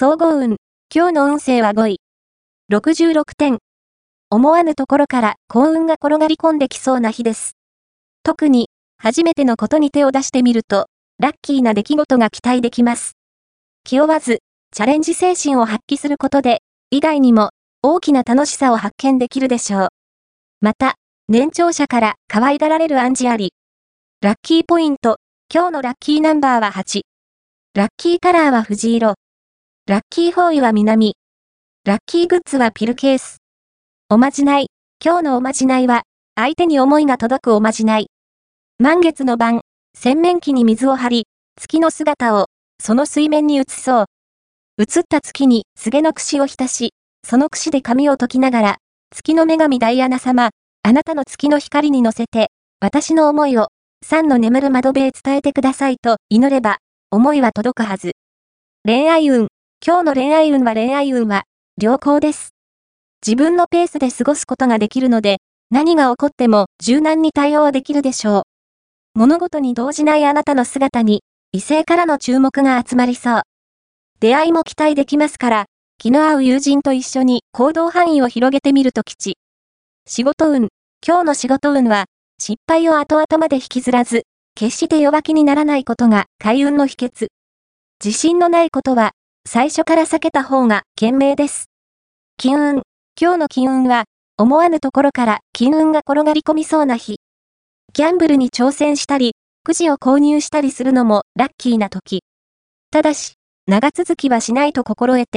総合運。今日の運勢は5位。66点。思わぬところから幸運が転がり込んできそうな日です。特に、初めてのことに手を出してみると、ラッキーな出来事が期待できます。気負わず、チャレンジ精神を発揮することで、以外にも、大きな楽しさを発見できるでしょう。また、年長者から可愛がられる暗示あり。ラッキーポイント、今日のラッキーナンバーは8。ラッキーカラーは藤色。ラッキーフォーイは南。ラッキーグッズはピルケース。おまじない。今日のおまじないは、相手に思いが届くおまじない。満月の晩、洗面器に水を張り、月の姿を、その水面に映そう。映った月に、すげの櫛を浸し、その櫛で髪を解きながら、月の女神ダイアナ様、あなたの月の光に乗せて、私の思いを、三の眠る窓辺へ伝えてくださいと祈れば、思いは届くはず。恋愛運。今日の恋愛運は恋愛運は、良好です。自分のペースで過ごすことができるので、何が起こっても柔軟に対応できるでしょう。物事に動じないあなたの姿に、異性からの注目が集まりそう。出会いも期待できますから、気の合う友人と一緒に行動範囲を広げてみると吉。仕事運。今日の仕事運は、失敗を後々まで引きずらず、決して弱気にならないことが開運の秘訣。自信のないことは、最初から避けた方が賢明です。金運。今日の金運は、思わぬところから金運が転がり込みそうな日。ギャンブルに挑戦したり、くじを購入したりするのもラッキーな時。ただし、長続きはしないと心得て、